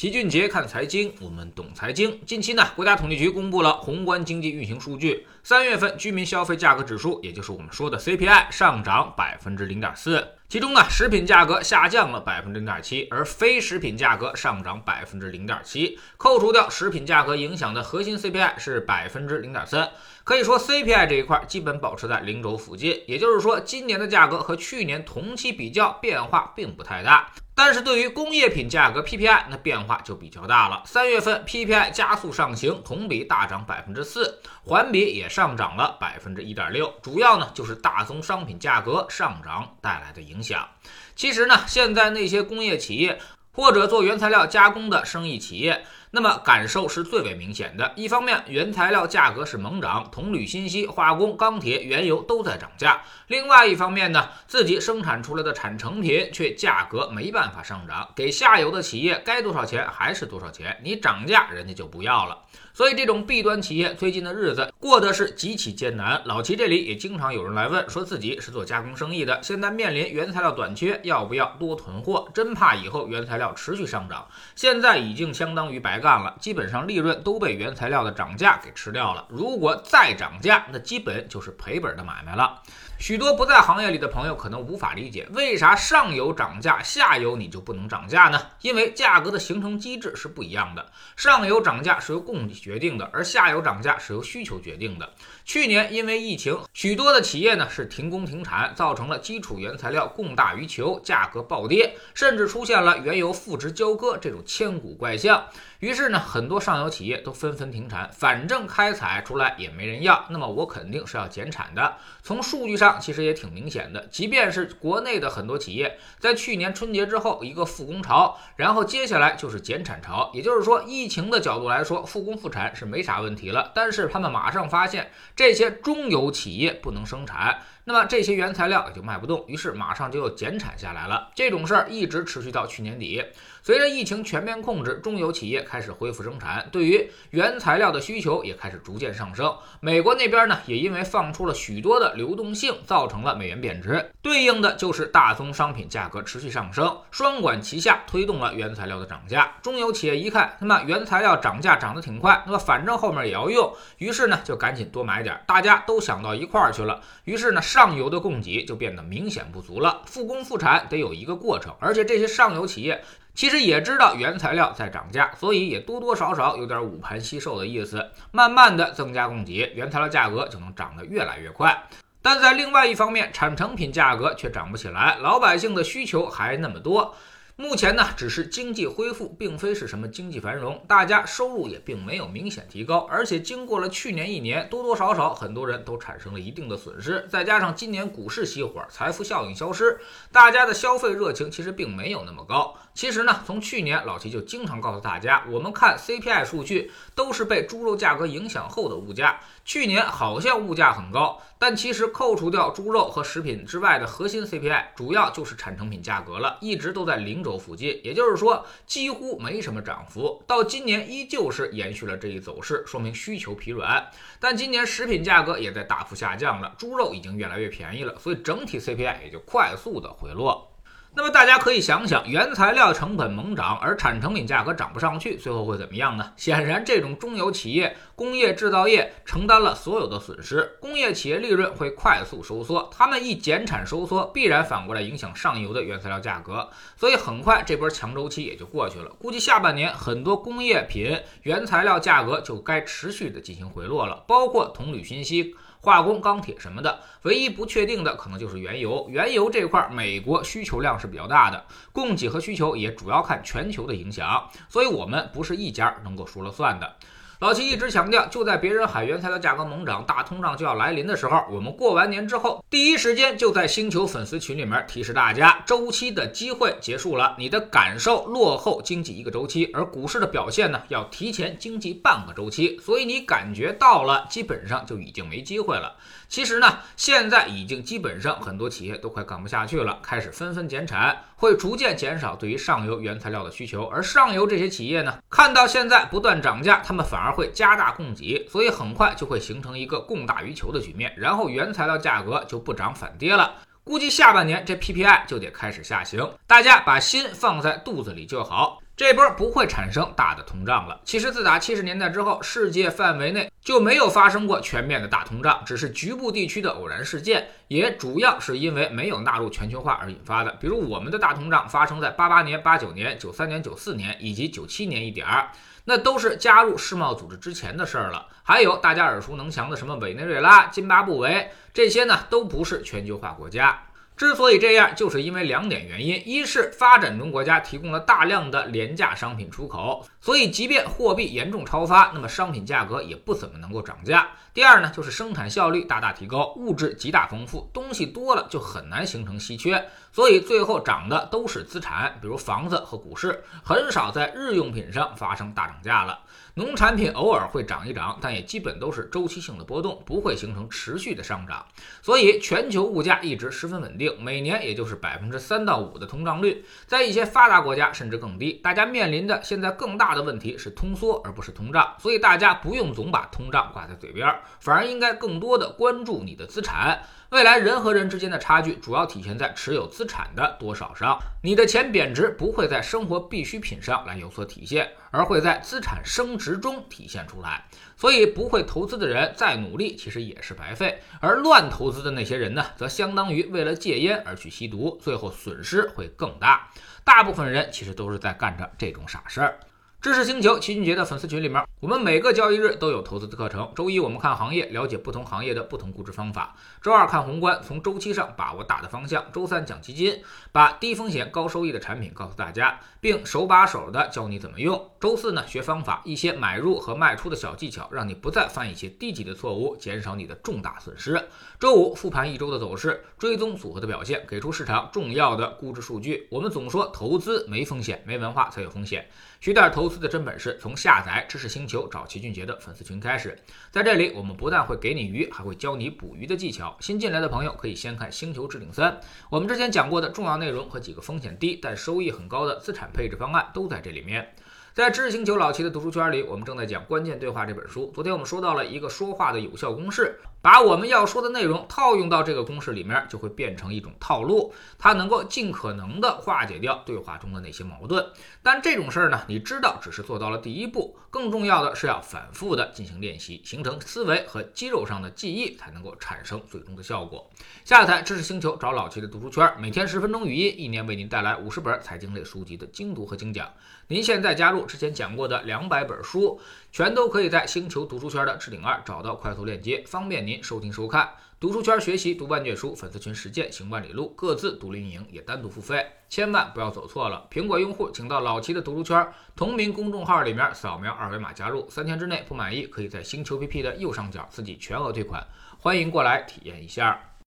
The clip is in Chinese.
齐俊杰看财经，我们懂财经。近期呢，国家统计局公布了宏观经济运行数据，三月份居民消费价格指数，也就是我们说的 CPI 上涨百分之零点四，其中呢，食品价格下降了百分之零点七，而非食品价格上涨百分之零点七。扣除掉食品价格影响的核心 CPI 是百分之零点三，可以说 CPI 这一块基本保持在零轴附近，也就是说，今年的价格和去年同期比较变化并不太大。但是对于工业品价格 PPI，那变化就比较大了。三月份 PPI 加速上行，同比大涨百分之四，环比也上涨了百分之一点六。主要呢就是大宗商品价格上涨带来的影响。其实呢，现在那些工业企业或者做原材料加工的生意企业。那么感受是最为明显的。一方面，原材料价格是猛涨，铜、铝、锌、锡、化工、钢铁、原油都在涨价；另外一方面呢，自己生产出来的产成品却价格没办法上涨，给下游的企业该多少钱还是多少钱，你涨价人家就不要了。所以，这种弊端企业最近的日子过得是极其艰难。老齐这里也经常有人来问，说自己是做加工生意的，现在面临原材料短缺，要不要多囤货？真怕以后原材料持续上涨。现在已经相当于白干了，基本上利润都被原材料的涨价给吃掉了。如果再涨价，那基本就是赔本的买卖了。许多不在行业里的朋友可能无法理解，为啥上游涨价，下游你就不能涨价呢？因为价格的形成机制是不一样的。上游涨价是由供给决定的，而下游涨价是由需求决定的。去年因为疫情，许多的企业呢是停工停产，造成了基础原材料供大于求，价格暴跌，甚至出现了原油负值交割这种千古怪象。于是呢，很多上游企业都纷纷停产，反正开采出来也没人要，那么我肯定是要减产的。从数据上其实也挺明显的，即便是国内的很多企业，在去年春节之后一个复工潮，然后接下来就是减产潮，也就是说，疫情的角度来说，复工复产是没啥问题了。但是他们马上发现这些中游企业不能生产。那么这些原材料也就卖不动，于是马上就又减产下来了。这种事儿一直持续到去年底。随着疫情全面控制，中游企业开始恢复生产，对于原材料的需求也开始逐渐上升。美国那边呢，也因为放出了许多的流动性，造成了美元贬值，对应的就是大宗商品价格持续上升，双管齐下推动了原材料的涨价。中游企业一看，那么原材料涨价涨得挺快，那么反正后面也要用，于是呢就赶紧多买点。大家都想到一块儿去了，于是呢。上游的供给就变得明显不足了，复工复产得有一个过程，而且这些上游企业其实也知道原材料在涨价，所以也多多少少有点捂盘惜售的意思，慢慢的增加供给，原材料价格就能涨得越来越快。但在另外一方面，产成品价格却涨不起来，老百姓的需求还那么多。目前呢，只是经济恢复，并非是什么经济繁荣，大家收入也并没有明显提高，而且经过了去年一年，多多少少很多人都产生了一定的损失，再加上今年股市熄火，财富效应消失，大家的消费热情其实并没有那么高。其实呢，从去年老齐就经常告诉大家，我们看 CPI 数据都是被猪肉价格影响后的物价。去年好像物价很高，但其实扣除掉猪肉和食品之外的核心 CPI，主要就是产成品价格了，一直都在零轴附近，也就是说几乎没什么涨幅。到今年依旧是延续了这一走势，说明需求疲软。但今年食品价格也在大幅下降了，猪肉已经越来越便宜了，所以整体 CPI 也就快速的回落。那么大家可以想想，原材料成本猛涨，而产成品价格涨不上去，最后会怎么样呢？显然，这种中游企业、工业制造业承担了所有的损失，工业企业利润会快速收缩。他们一减产收缩，必然反过来影响上游的原材料价格，所以很快这波强周期也就过去了。估计下半年很多工业品原材料价格就该持续的进行回落了，包括铜、铝、锌、锡。化工、钢铁什么的，唯一不确定的可能就是原油。原油这块，美国需求量是比较大的，供给和需求也主要看全球的影响，所以我们不是一家能够说了算的。老齐一直强调，就在别人喊原材料价格猛涨、大通胀就要来临的时候，我们过完年之后，第一时间就在星球粉丝群里面提示大家，周期的机会结束了，你的感受落后经济一个周期，而股市的表现呢，要提前经济半个周期，所以你感觉到了，基本上就已经没机会了。其实呢，现在已经基本上很多企业都快干不下去了，开始纷纷减产，会逐渐减少对于上游原材料的需求。而上游这些企业呢，看到现在不断涨价，他们反而会加大供给，所以很快就会形成一个供大于求的局面，然后原材料价格就不涨反跌了。估计下半年这 PPI 就得开始下行，大家把心放在肚子里就好。这波不会产生大的通胀了。其实自打七十年代之后，世界范围内就没有发生过全面的大通胀，只是局部地区的偶然事件，也主要是因为没有纳入全球化而引发的。比如我们的大通胀发生在八八年、八九年、九三年、九四年以及九七年一点儿，那都是加入世贸组织之前的事儿了。还有大家耳熟能详的什么委内瑞拉、津巴布韦，这些呢都不是全球化国家。之所以这样，就是因为两点原因：一是发展中国家提供了大量的廉价商品出口，所以即便货币严重超发，那么商品价格也不怎么能够涨价；第二呢，就是生产效率大大提高，物质极大丰富，东西多了就很难形成稀缺，所以最后涨的都是资产，比如房子和股市，很少在日用品上发生大涨价了。农产品偶尔会涨一涨，但也基本都是周期性的波动，不会形成持续的上涨。所以全球物价一直十分稳定，每年也就是百分之三到五的通胀率，在一些发达国家甚至更低。大家面临的现在更大的问题是通缩，而不是通胀。所以大家不用总把通胀挂在嘴边，反而应该更多的关注你的资产。未来人和人之间的差距主要体现在持有资产的多少上。你的钱贬值不会在生活必需品上来有所体现，而会在资产升值中体现出来。所以，不会投资的人再努力其实也是白费。而乱投资的那些人呢，则相当于为了戒烟而去吸毒，最后损失会更大。大部分人其实都是在干着这种傻事儿。知识星球齐俊杰的粉丝群里面，我们每个交易日都有投资的课程。周一我们看行业，了解不同行业的不同估值方法；周二看宏观，从周期上把握大的方向；周三讲基金，把低风险高收益的产品告诉大家，并手把手的教你怎么用；周四呢学方法，一些买入和卖出的小技巧，让你不再犯一些低级的错误，减少你的重大损失。周五复盘一周的走势，追踪组合的表现，给出市场重要的估值数据。我们总说投资没风险，没文化才有风险。学点投公司的真本事，从下载知识星球找齐俊杰的粉丝群开始。在这里，我们不但会给你鱼，还会教你捕鱼的技巧。新进来的朋友可以先看《星球置顶三》，我们之前讲过的重要内容和几个风险低但收益很高的资产配置方案都在这里面。在知识星球老齐的读书圈里，我们正在讲《关键对话》这本书。昨天我们说到了一个说话的有效公式。把我们要说的内容套用到这个公式里面，就会变成一种套路，它能够尽可能的化解掉对话中的那些矛盾。但这种事儿呢，你知道只是做到了第一步，更重要的是要反复的进行练习，形成思维和肌肉上的记忆，才能够产生最终的效果。下载知识星球找老齐的读书圈，每天十分钟语音，一年为您带来五十本财经类书籍的精读和精讲。您现在加入之前讲过的两百本书，全都可以在星球读书圈的置顶二找到快速链接，方便您。收听收看读书圈学习读万卷书，粉丝群实践行万里路，各自独立运营也单独付费，千万不要走错了。苹果用户请到老齐的读书圈同名公众号里面扫描二维码加入，三天之内不满意可以在星球 PP 的右上角自己全额退款，欢迎过来体验一下。